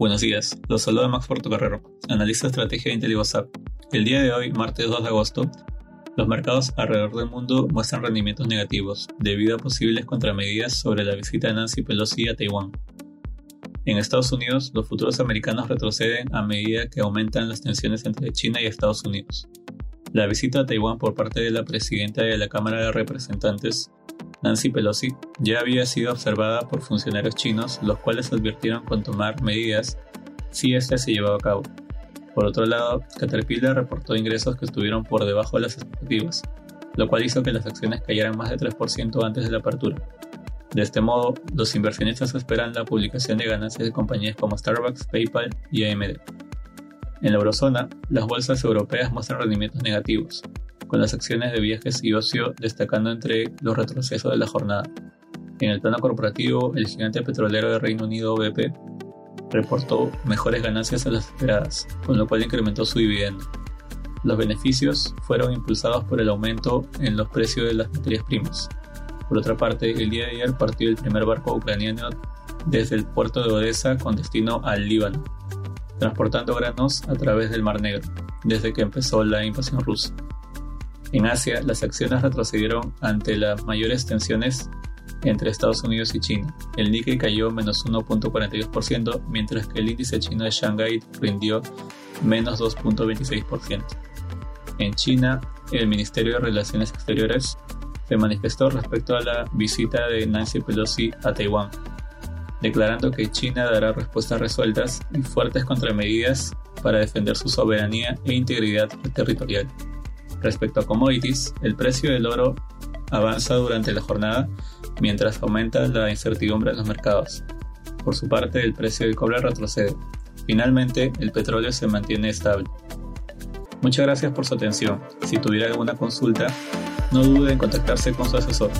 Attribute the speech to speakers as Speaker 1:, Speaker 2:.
Speaker 1: Buenos días, los saluda Max Portocarrero, analista de estrategia de IntelliWhatsApp. El día de hoy, martes 2 de agosto, los mercados alrededor del mundo muestran rendimientos negativos debido a posibles contramedidas sobre la visita de Nancy Pelosi a Taiwán. En Estados Unidos, los futuros americanos retroceden a medida que aumentan las tensiones entre China y Estados Unidos. La visita a Taiwán por parte de la presidenta de la Cámara de Representantes, Nancy Pelosi, ya había sido observada por funcionarios chinos, los cuales advirtieron con tomar medidas si éste se llevaba a cabo. Por otro lado, Caterpillar reportó ingresos que estuvieron por debajo de las expectativas, lo cual hizo que las acciones cayeran más de 3% antes de la apertura. De este modo, los inversionistas esperan la publicación de ganancias de compañías como Starbucks, PayPal y AMD. En la eurozona, las bolsas europeas muestran rendimientos negativos, con las acciones de viajes y ocio destacando entre los retrocesos de la jornada. En el plano corporativo, el gigante petrolero de Reino Unido BP reportó mejores ganancias a las esperadas, con lo cual incrementó su dividendo. Los beneficios fueron impulsados por el aumento en los precios de las materias primas. Por otra parte, el día de ayer partió el primer barco ucraniano desde el puerto de Odessa con destino al Líbano, transportando granos a través del Mar Negro, desde que empezó la invasión rusa. En Asia, las acciones retrocedieron ante las mayores tensiones entre Estados Unidos y China. El Nikkei cayó menos 1.42%, mientras que el índice chino de Shanghai rindió menos 2.26%. En China, el Ministerio de Relaciones Exteriores se manifestó respecto a la visita de Nancy Pelosi a Taiwán, declarando que China dará respuestas resueltas y fuertes contramedidas para defender su soberanía e integridad territorial. Respecto a commodities, el precio del oro avanza durante la jornada mientras aumenta la incertidumbre en los mercados. Por su parte, el precio del cobre retrocede. Finalmente, el petróleo se mantiene estable. Muchas gracias por su atención. Si tuviera alguna consulta, no dude en contactarse con su asesor.